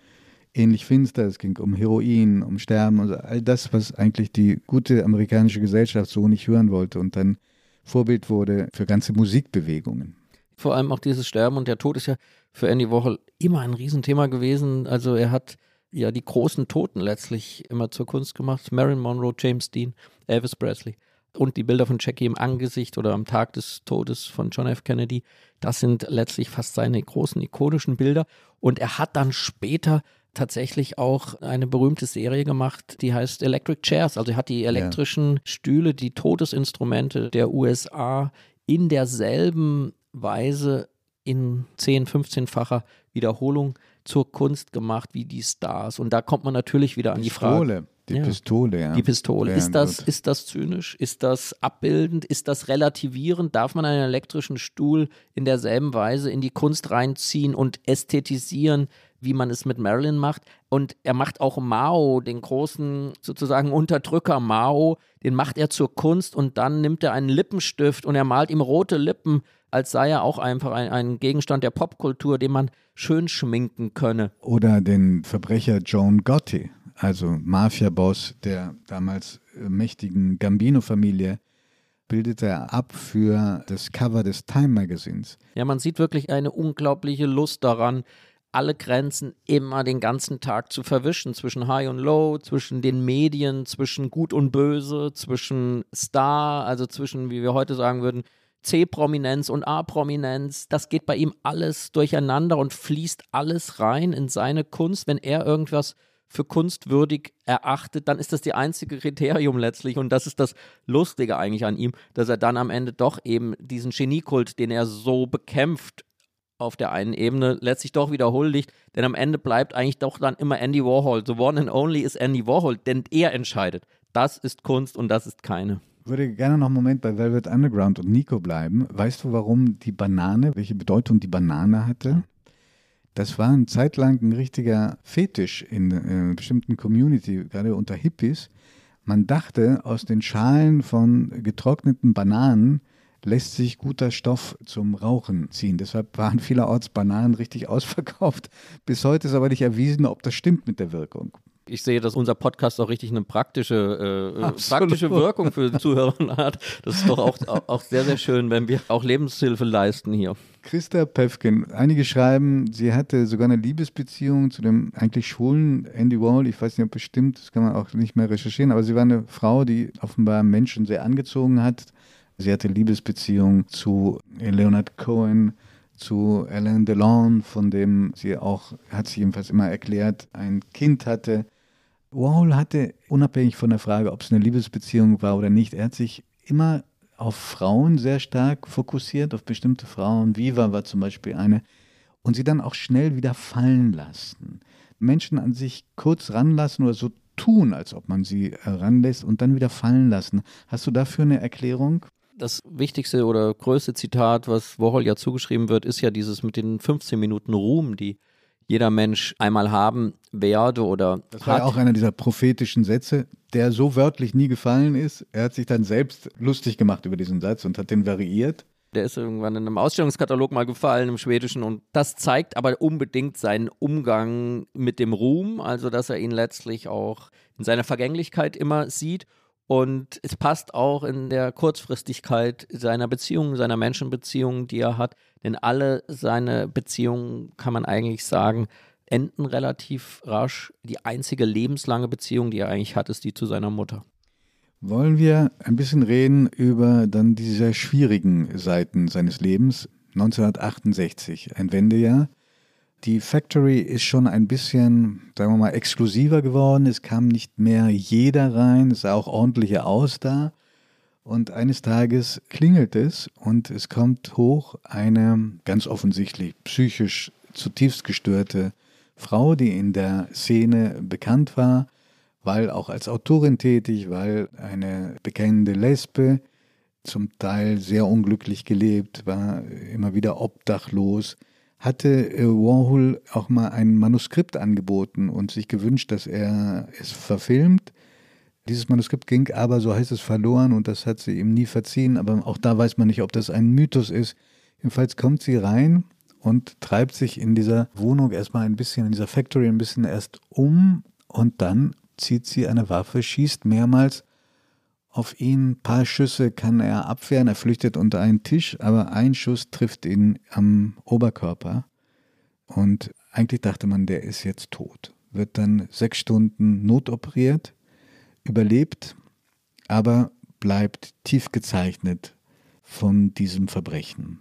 ähnlich finster. Es ging um Heroin, um Sterben, also all das, was eigentlich die gute amerikanische Gesellschaft so nicht hören wollte und dann Vorbild wurde für ganze Musikbewegungen. Vor allem auch dieses Sterben und der Tod ist ja für Andy Warhol immer ein Riesenthema gewesen. Also er hat ja die großen Toten letztlich immer zur Kunst gemacht. Marilyn Monroe, James Dean, Elvis Presley und die Bilder von Jackie im Angesicht oder am Tag des Todes von John F. Kennedy. Das sind letztlich fast seine großen ikonischen Bilder. Und er hat dann später tatsächlich auch eine berühmte Serie gemacht, die heißt Electric Chairs. Also er hat die elektrischen Stühle, die Todesinstrumente der USA in derselben Weise in 10, 15-facher Wiederholung zur Kunst gemacht wie die Stars. Und da kommt man natürlich wieder an die Frage. Pistole, die Ja. Pistole, ja. Die Pistole. Ja, Ist das, ist das zynisch? Ist das abbildend? Ist das relativierend? Darf man einen elektrischen Stuhl in derselben Weise in die Kunst reinziehen und ästhetisieren, wie man es mit Marilyn macht? Und er macht auch Mao, den großen sozusagen Unterdrücker Mao, den macht er zur Kunst und dann nimmt er einen Lippenstift und er malt ihm rote Lippen, als sei er auch einfach ein, ein Gegenstand der Popkultur, den man schön schminken könne. Oder den Verbrecher Joan Gotti, also Mafia-Boss der damals äh, mächtigen Gambino-Familie, bildete er ab für das Cover des Time Magazins. Ja, man sieht wirklich eine unglaubliche Lust daran, alle Grenzen immer den ganzen Tag zu verwischen zwischen High und Low, zwischen den Medien, zwischen Gut und Böse, zwischen Star, also zwischen, wie wir heute sagen würden, C-Prominenz und A-Prominenz. Das geht bei ihm alles durcheinander und fließt alles rein in seine Kunst. Wenn er irgendwas für kunstwürdig erachtet, dann ist das die einzige Kriterium letztlich. Und das ist das Lustige eigentlich an ihm, dass er dann am Ende doch eben diesen Geniekult, den er so bekämpft, auf der einen Ebene letztlich doch wieder huldigt, denn am Ende bleibt eigentlich doch dann immer Andy Warhol. The one and only ist Andy Warhol, denn er entscheidet. Das ist Kunst und das ist keine. Ich würde gerne noch einen Moment bei Velvet Underground und Nico bleiben. Weißt du, warum die Banane, welche Bedeutung die Banane hatte? Das war eine Zeit lang ein richtiger Fetisch in einer bestimmten Community, gerade unter Hippies. Man dachte, aus den Schalen von getrockneten Bananen lässt sich guter Stoff zum Rauchen ziehen. Deshalb waren vielerorts Bananen richtig ausverkauft. Bis heute ist aber nicht erwiesen, ob das stimmt mit der Wirkung. Ich sehe, dass unser Podcast auch richtig eine praktische, äh, Absolut. praktische Wirkung für die Zuhörer hat. Das ist doch auch, auch sehr, sehr schön, wenn wir auch Lebenshilfe leisten hier. Christa Pefkin, einige schreiben, sie hatte sogar eine Liebesbeziehung zu dem eigentlich schwulen Andy Warhol. Ich weiß nicht, ob bestimmt, das kann man auch nicht mehr recherchieren, aber sie war eine Frau, die offenbar Menschen sehr angezogen hat. Sie hatte Liebesbeziehung zu Leonard Cohen, zu Alain Delon, von dem sie auch, hat sie jedenfalls immer erklärt, ein Kind hatte. Warhol hatte, unabhängig von der Frage, ob es eine Liebesbeziehung war oder nicht, er hat sich immer auf Frauen sehr stark fokussiert, auf bestimmte Frauen. Viva war zum Beispiel eine. Und sie dann auch schnell wieder fallen lassen. Menschen an sich kurz ranlassen oder so tun, als ob man sie ranlässt und dann wieder fallen lassen. Hast du dafür eine Erklärung? Das wichtigste oder größte Zitat, was Warhol ja zugeschrieben wird, ist ja dieses mit den 15 Minuten Ruhm, die jeder Mensch einmal haben werde oder Das war hat. ja auch einer dieser prophetischen Sätze, der so wörtlich nie gefallen ist. Er hat sich dann selbst lustig gemacht über diesen Satz und hat den variiert. Der ist irgendwann in einem Ausstellungskatalog mal gefallen im Schwedischen und das zeigt aber unbedingt seinen Umgang mit dem Ruhm, also dass er ihn letztlich auch in seiner Vergänglichkeit immer sieht und es passt auch in der Kurzfristigkeit seiner Beziehungen, seiner Menschenbeziehungen, die er hat, denn alle seine Beziehungen, kann man eigentlich sagen, enden relativ rasch. Die einzige lebenslange Beziehung, die er eigentlich hat, ist die zu seiner Mutter. Wollen wir ein bisschen reden über dann die sehr schwierigen Seiten seines Lebens? 1968, ein Wendejahr. Die Factory ist schon ein bisschen, sagen wir mal, exklusiver geworden. Es kam nicht mehr jeder rein. Es sah auch ordentlicher aus da. Und eines Tages klingelt es und es kommt hoch eine ganz offensichtlich psychisch zutiefst gestörte Frau, die in der Szene bekannt war, weil auch als Autorin tätig, weil eine bekennende Lesbe, zum Teil sehr unglücklich gelebt, war immer wieder obdachlos, hatte äh, Warhol auch mal ein Manuskript angeboten und sich gewünscht, dass er es verfilmt. Dieses Manuskript ging aber, so heißt es, verloren und das hat sie ihm nie verziehen. Aber auch da weiß man nicht, ob das ein Mythos ist. Jedenfalls kommt sie rein und treibt sich in dieser Wohnung erstmal ein bisschen, in dieser Factory ein bisschen erst um und dann zieht sie eine Waffe, schießt mehrmals auf ihn. Ein paar Schüsse kann er abwehren, er flüchtet unter einen Tisch, aber ein Schuss trifft ihn am Oberkörper. Und eigentlich dachte man, der ist jetzt tot. Wird dann sechs Stunden notoperiert, überlebt, aber bleibt tief gezeichnet von diesem Verbrechen.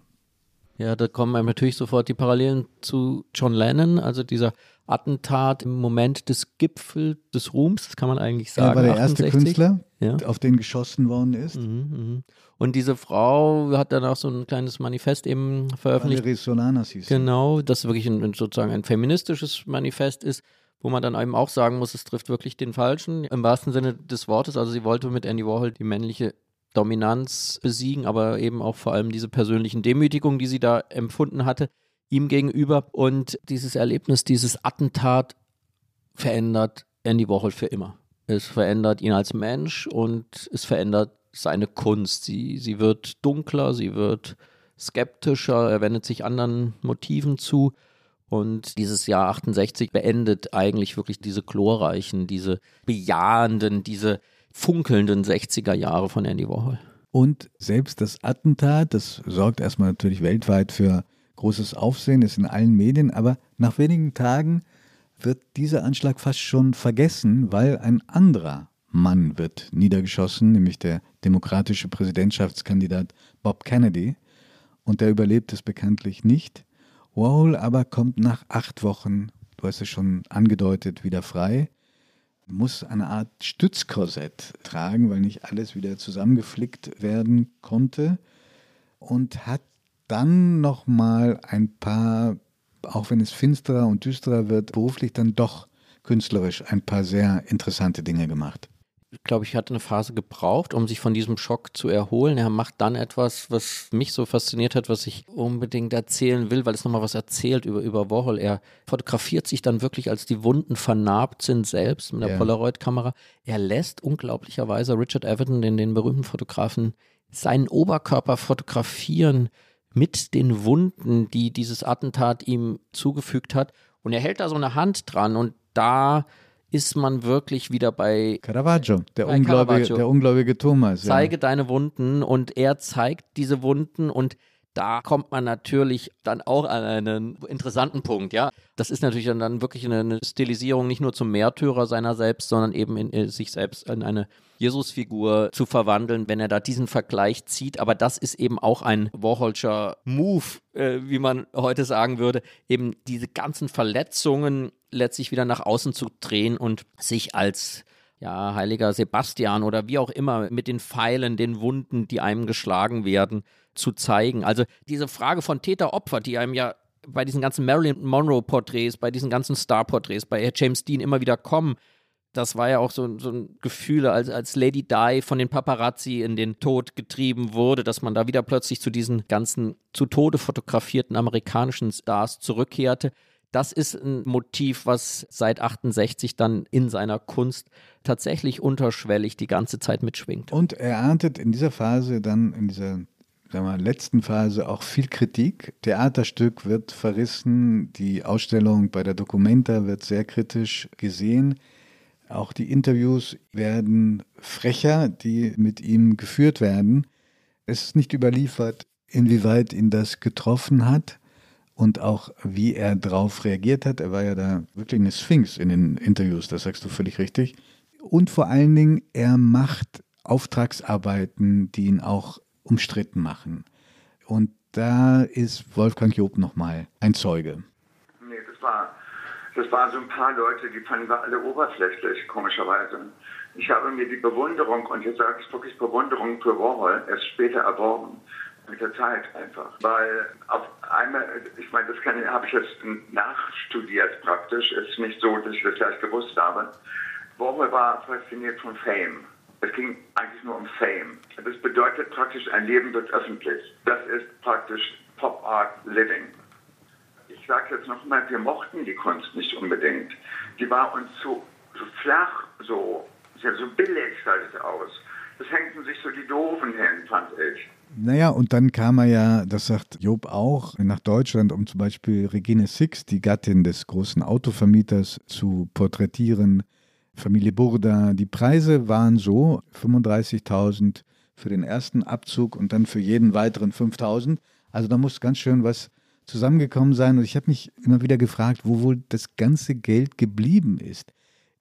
Ja, da kommen einem natürlich sofort die Parallelen zu John Lennon, also dieser Attentat im Moment des Gipfel des Ruhms, das kann man eigentlich sagen. Er war der erste 68. Künstler, Ja. auf den geschossen worden ist. Mhm, mhm. Und diese Frau hat dann auch so ein kleines Manifest eben veröffentlicht. Valerie Solanas hieß. Genau, das wirklich ein, sozusagen ein feministisches Manifest ist, wo man dann eben auch sagen muss, es trifft wirklich den Falschen, im wahrsten Sinne des Wortes. Also sie wollte mit Andy Warhol die männliche Dominanz besiegen, aber eben auch vor allem diese persönlichen Demütigungen, die sie da empfunden hatte, ihm gegenüber. Und dieses Erlebnis, dieses Attentat verändert Andy Warhol für immer. Es verändert ihn als Mensch und es verändert seine Kunst. Sie, sie wird dunkler, sie wird skeptischer, er wendet sich anderen Motiven zu. Und dieses Jahr 68 beendet eigentlich wirklich diese glorreichen, diese bejahenden, diese funkelnden 60er Jahre von Andy Warhol. Und selbst das Attentat, das sorgt erstmal natürlich weltweit für großes Aufsehen, ist in allen Medien, aber nach wenigen Tagen wird dieser Anschlag fast schon vergessen, weil ein anderer Mann wird niedergeschossen, nämlich der demokratische Präsidentschaftskandidat Bob Kennedy. Und der überlebt es bekanntlich nicht. Warhol aber kommt nach acht Wochen, du hast es schon angedeutet, wieder frei muss eine Art Stützkorsett tragen, weil nicht alles wieder zusammengeflickt werden konnte und hat dann noch mal ein paar, auch wenn es finsterer und düsterer wird, beruflich dann doch künstlerisch ein paar sehr interessante Dinge gemacht. Ich glaube, ich hatte eine Phase gebraucht, um sich von diesem Schock zu erholen. Er macht dann etwas, was mich so fasziniert hat, was ich unbedingt erzählen will, weil es nochmal was erzählt über, über Warhol. Er fotografiert sich dann wirklich, als die Wunden vernarbt sind, selbst mit der Ja. Polaroid-Kamera. Er lässt unglaublicherweise Richard Everton, den, den berühmten Fotografen, seinen Oberkörper fotografieren mit den Wunden, die dieses Attentat ihm zugefügt hat. Und er hält da so eine Hand dran und da ist man wirklich wieder bei Caravaggio, der, Bei ungläubige, Caravaggio. der ungläubige Thomas. zeige deine Wunden und er zeigt diese Wunden und da kommt man natürlich dann auch an einen interessanten Punkt, ja. Das ist natürlich dann, wirklich eine, Stilisierung nicht nur zum Märtyrer seiner selbst, sondern eben in, in sich selbst in eine Jesusfigur zu verwandeln, wenn er da diesen Vergleich zieht. Aber das ist eben auch ein Warholscher Move, äh, wie man heute sagen würde, eben diese ganzen Verletzungen letztlich wieder nach außen zu drehen und sich als ja, heiliger Sebastian oder wie auch immer, mit den Pfeilen, den Wunden, die einem geschlagen werden, zu zeigen. Also diese Frage von Täter-Opfer, die einem ja bei diesen ganzen Marilyn Monroe-Porträts, bei diesen ganzen Star-Porträts, bei James Dean immer wieder kommen, das war ja auch so, so ein Gefühl, als, als Lady Di von den Paparazzi in den Tod getrieben wurde, dass man da wieder plötzlich zu diesen ganzen zu Tode fotografierten amerikanischen Stars zurückkehrte. das ist ein Motiv, was seit 68 dann in seiner Kunst tatsächlich unterschwellig die ganze Zeit mitschwingt. Und er erntet in dieser Phase dann, in dieser sagen wir, letzten Phase auch viel Kritik. Theaterstück wird verrissen, die Ausstellung bei der Documenta wird sehr kritisch gesehen. Auch die Interviews werden frecher, die mit ihm geführt werden. Es ist nicht überliefert, inwieweit ihn das getroffen hat und auch wie er darauf reagiert hat. Er war ja da wirklich eine Sphinx in den Interviews, das sagst du völlig richtig. Und vor allen Dingen, er macht Auftragsarbeiten, die ihn auch umstritten machen. Und da ist Wolfgang Job nochmal ein Zeuge. Nee, das war, das waren so ein paar Leute, die fanden wir alle oberflächlich, komischerweise. Ich habe mir die Bewunderung, und jetzt sage ich wirklich Bewunderung für Warhol, erst später erworben. Mit der Zeit einfach. Weil auf einmal, ich meine, das habe ich jetzt nachstudiert praktisch. Ist nicht so, dass ich das gleich gewusst habe. Warhol war fasziniert von Fame. Es ging eigentlich nur um Fame. Das bedeutet praktisch, ein Leben wird öffentlich. Das ist praktisch Pop Art Living. Ich sage jetzt nochmal, wir mochten die Kunst nicht unbedingt. Die war uns zu, zu flach, so, so billig sah es aus. Das hängten sich so die Doofen hin, fand ich. Naja, und dann kam er ja, das sagt Job auch, nach Deutschland, um zum Beispiel Regine Six, die Gattin des großen Autovermieters, zu porträtieren. Familie Burda. Die Preise waren so 35.000 für den ersten Abzug und dann für jeden weiteren 5.000. Also da muss ganz schön was zusammengekommen sein. Und ich habe mich immer wieder gefragt, wo wohl das ganze Geld geblieben ist.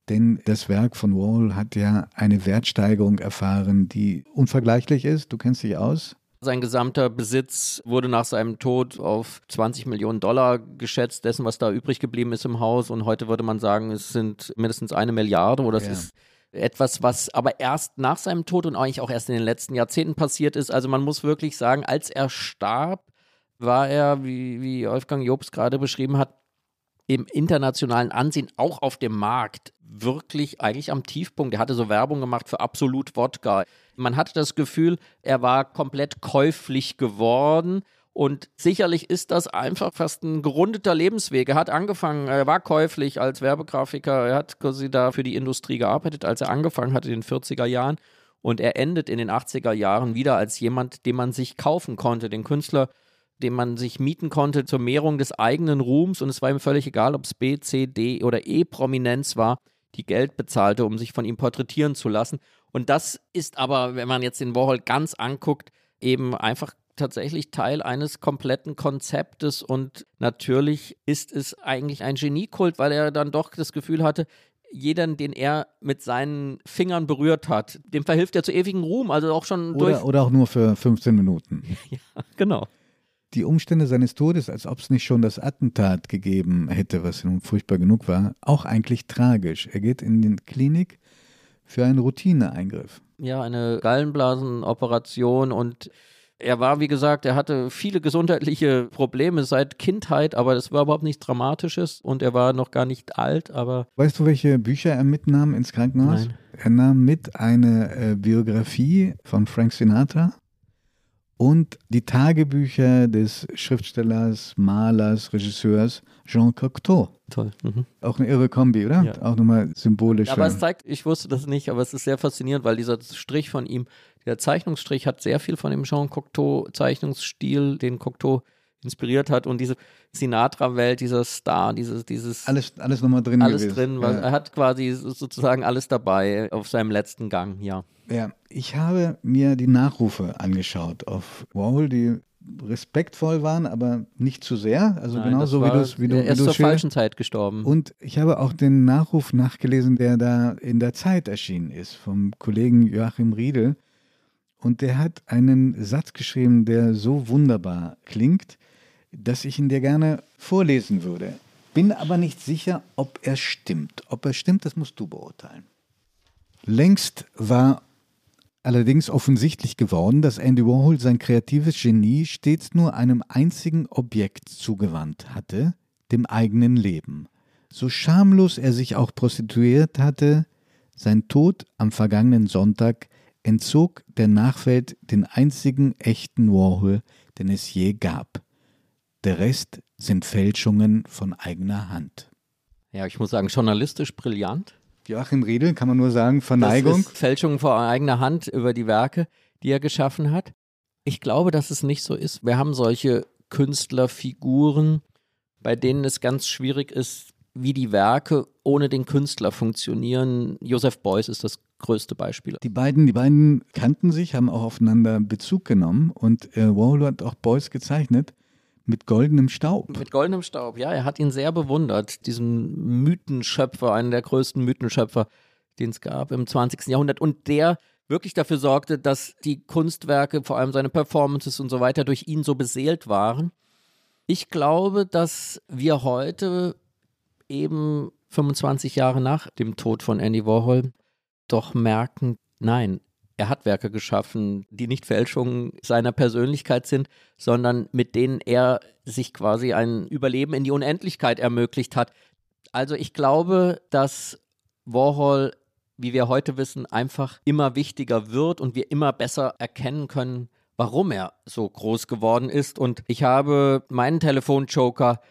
Denn das Werk von Wall hat ja eine Wertsteigerung erfahren, die unvergleichlich ist. Du kennst dich aus. Sein gesamter Besitz wurde nach seinem Tod auf 20 Millionen Dollar geschätzt, dessen, was da übrig geblieben ist im Haus. Und heute würde man sagen, es sind mindestens eine Milliarde oder es ja. ist etwas, was aber erst nach seinem Tod und eigentlich auch erst in den letzten Jahrzehnten passiert ist. Also man muss wirklich sagen, als er starb, war er, wie, wie Wolfgang Jobs gerade beschrieben hat, im internationalen Ansehen auch auf dem Markt wirklich eigentlich am Tiefpunkt. Er hatte so Werbung gemacht für Absolut Wodka. Man hatte das Gefühl, er war komplett käuflich geworden. Und sicherlich ist das einfach fast ein gerundeter Lebensweg. Er hat angefangen, er war käuflich als Werbegrafiker, er hat quasi da für die Industrie gearbeitet, als er angefangen hat in den 40er Jahren. Und er endet in den 80er Jahren wieder als jemand, den man sich kaufen konnte, den Künstler, den man sich mieten konnte zur Mehrung des eigenen Ruhms. Und es war ihm völlig egal, ob es B, C, D oder E-Prominenz war, die Geld bezahlte, um sich von ihm porträtieren zu lassen. Und das ist aber, wenn man jetzt den Warhol ganz anguckt, eben einfach tatsächlich Teil eines kompletten Konzeptes und natürlich ist es eigentlich ein Geniekult, weil er dann doch das Gefühl hatte, jeden, den er mit seinen Fingern berührt hat, dem verhilft er zu ewigem Ruhm, also auch schon oder, durch. Oder auch nur für 15 Minuten. ja, genau. Die Umstände seines Todes, als ob es nicht schon das Attentat gegeben hätte, was nun furchtbar genug war, auch eigentlich tragisch. Er geht in die Klinik für einen Routineeingriff. Ja, eine Gallenblasenoperation und er war, wie gesagt, er hatte viele gesundheitliche Probleme seit Kindheit, aber das war überhaupt nichts Dramatisches und er war noch gar nicht alt, aber. Weißt du, welche Bücher er mitnahm ins Krankenhaus? Nein. Er nahm mit eine äh, Biografie von Frank Sinatra und die Tagebücher des Schriftstellers, Malers, Regisseurs Jean Cocteau. Toll. Mhm. Auch eine irre Kombi, oder? Ja. Auch nochmal symbolisch. Aber es zeigt, ich wusste das nicht, aber es ist sehr faszinierend, weil dieser Strich von ihm, der Zeichnungsstrich hat sehr viel von dem Jean Cocteau Zeichnungsstil, den Cocteau inspiriert hat und diese Sinatra-Welt, dieser Star, dieses, dieses alles, alles nochmal drin alles gewesen. drin, weil er hat quasi sozusagen alles dabei auf seinem letzten Gang, ja. Ja, ich habe mir die Nachrufe angeschaut auf Warhol, die respektvoll waren, aber nicht zu sehr. Also Nein, genauso wie du es wie du, Er wie zur falschen Zeit gestorben. Und ich habe auch den Nachruf nachgelesen, der da in der Zeit erschienen ist, vom Kollegen Joachim Riedel. Und der hat einen Satz geschrieben, der so wunderbar klingt, dass ich ihn dir gerne vorlesen würde. Bin aber nicht sicher, ob er stimmt. Ob er stimmt, das musst du beurteilen. Längst war allerdings offensichtlich geworden, dass Andy Warhol sein kreatives Genie stets nur einem einzigen Objekt zugewandt hatte, dem eigenen Leben. So schamlos er sich auch prostituiert hatte, sein Tod am vergangenen Sonntag entzog der Nachwelt den einzigen echten Warhol, den es je gab. Der Rest sind Fälschungen von eigener Hand. Ja, ich muss sagen, journalistisch brillant. Joachim Riedel kann man nur sagen, Verneigung. Das ist Fälschung vor eigener Hand über die Werke, die er geschaffen hat. Ich glaube, dass es nicht so ist. Wir haben solche Künstlerfiguren, bei denen es ganz schwierig ist, wie die Werke ohne den Künstler funktionieren. Joseph Beuys ist das größte Beispiel. Die beiden, die beiden kannten sich, haben auch aufeinander Bezug genommen und äh, Warhol hat auch Beuys gezeichnet mit goldenem Staub. Mit goldenem Staub, ja, er hat ihn sehr bewundert, diesen Mythenschöpfer, einen der größten Mythenschöpfer, den es gab im 20. Jahrhundert und der wirklich dafür sorgte, dass die Kunstwerke, vor allem seine Performances und so weiter, durch ihn so beseelt waren. Ich glaube, dass wir heute eben 25 Jahre nach dem Tod von Andy Warhol doch merken, nein, er hat Werke geschaffen, die nicht Fälschungen seiner Persönlichkeit sind, sondern mit denen er sich quasi ein Überleben in die Unendlichkeit ermöglicht hat. Also ich glaube, dass Warhol, wie wir heute wissen, einfach immer wichtiger wird und wir immer besser erkennen können, warum er so groß geworden ist. Und ich habe meinen Telefonjoker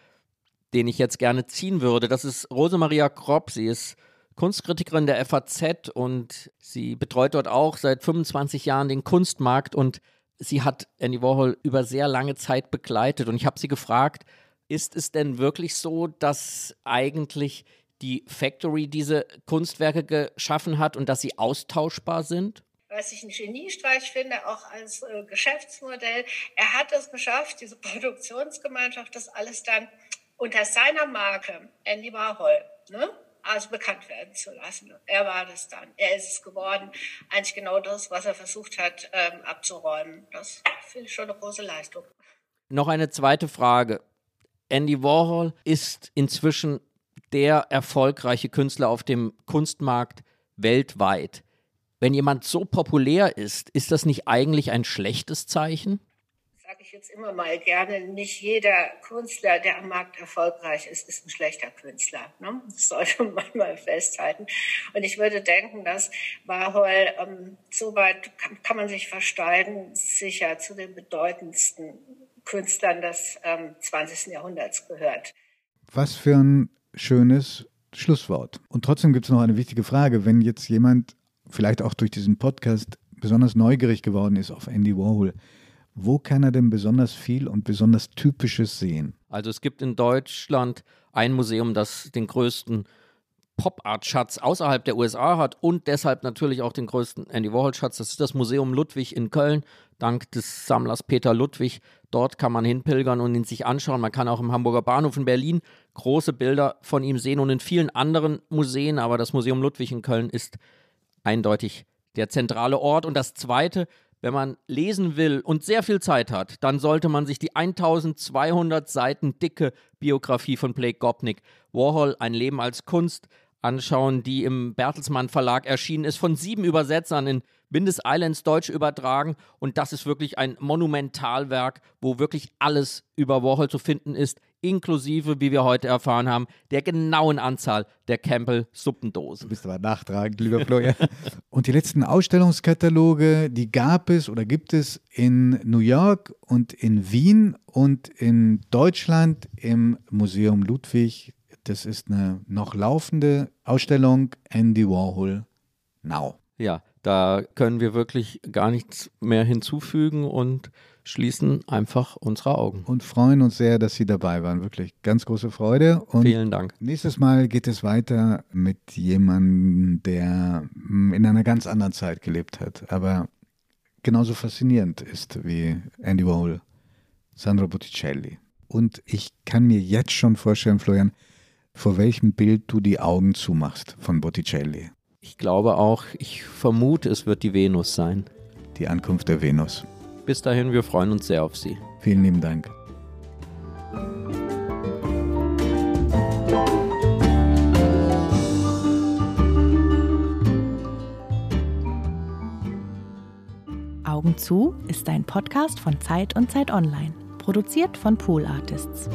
den ich jetzt gerne ziehen würde. Das ist Rosemaria Kropp. Sie ist Kunstkritikerin der FAZ und sie betreut dort auch seit 25 Jahren den Kunstmarkt und sie hat Andy Warhol über sehr lange Zeit begleitet. Und ich habe sie gefragt, ist es denn wirklich so, dass eigentlich die Factory diese Kunstwerke geschaffen hat und dass sie austauschbar sind? was ich einen Geniestreich finde, auch als äh, Geschäftsmodell. Er hat es geschafft, diese Produktionsgemeinschaft, das alles dann unter seiner Marke Andy Warhol, ne? Also bekannt werden zu lassen. Er war das dann. Er ist es geworden. Eigentlich genau das, was er versucht hat ähm, abzuräumen. Das finde ich schon eine große Leistung. Noch eine zweite Frage. Andy Warhol ist inzwischen der erfolgreiche Künstler auf dem Kunstmarkt weltweit. Wenn jemand so populär ist, ist das nicht eigentlich ein schlechtes Zeichen? Sage ich jetzt immer mal gerne, nicht jeder Künstler, der am Markt erfolgreich ist, ist ein schlechter Künstler. Ne? Das sollte man mal festhalten. Und ich würde denken, dass Warhol, ähm, soweit kann, kann, man sich versteigen, sicher zu den bedeutendsten Künstlern des ähm, 20. Jahrhunderts gehört. Was für ein schönes Schlusswort. Und trotzdem gibt es noch eine wichtige Frage. Wenn jetzt jemand vielleicht auch durch diesen Podcast besonders neugierig geworden ist auf Andy Warhol, wo kann er denn besonders viel und besonders Typisches sehen? Also es gibt in Deutschland ein Museum, das den größten Pop-Art-Schatz außerhalb der USA hat und deshalb natürlich auch den größten Andy Warhol-Schatz. Das ist das Museum Ludwig in Köln, dank des Sammlers Peter Ludwig. Dort kann man hinpilgern und ihn sich anschauen. Man kann auch im Hamburger Bahnhof in Berlin große Bilder von ihm sehen und in vielen anderen Museen, aber das Museum Ludwig in Köln ist eindeutig der zentrale Ort. Und das Zweite, wenn man lesen will und sehr viel Zeit hat, dann sollte man sich die 1200 Seiten dicke Biografie von Blake Gopnik, Warhol, ein Leben als Kunst, anschauen, die im Bertelsmann Verlag erschienen ist, von sieben Übersetzern in Windes Islands Deutsch übertragen. Und das ist wirklich ein Monumentalwerk, wo wirklich alles über Warhol zu finden ist, inklusive, wie wir heute erfahren haben, der genauen Anzahl der Campbell-Suppendosen. Du bist aber nachtragend, lieber Florian. und die letzten Ausstellungskataloge, die gab es oder gibt es in New York und in Wien und in Deutschland im Museum Ludwig. Das ist eine noch laufende Ausstellung Andy Warhol Now. Ja, da können wir wirklich gar nichts mehr hinzufügen und schließen einfach unsere Augen. Und freuen uns sehr, dass Sie dabei waren. Wirklich ganz große Freude. Und Vielen Dank. Nächstes Mal geht es weiter mit jemandem, der in einer ganz anderen Zeit gelebt hat, aber genauso faszinierend ist wie Andy Warhol, Sandro Botticelli. Und ich kann mir jetzt schon vorstellen, Florian, vor welchem Bild du die Augen zumachst von Botticelli. Ich glaube auch, ich vermute, es wird die Venus sein. Die Ankunft der Venus. Bis dahin, wir freuen uns sehr auf Sie. Vielen lieben Dank. Augen zu ist ein Podcast von Zeit und Zeit Online, produziert von Pool Artists.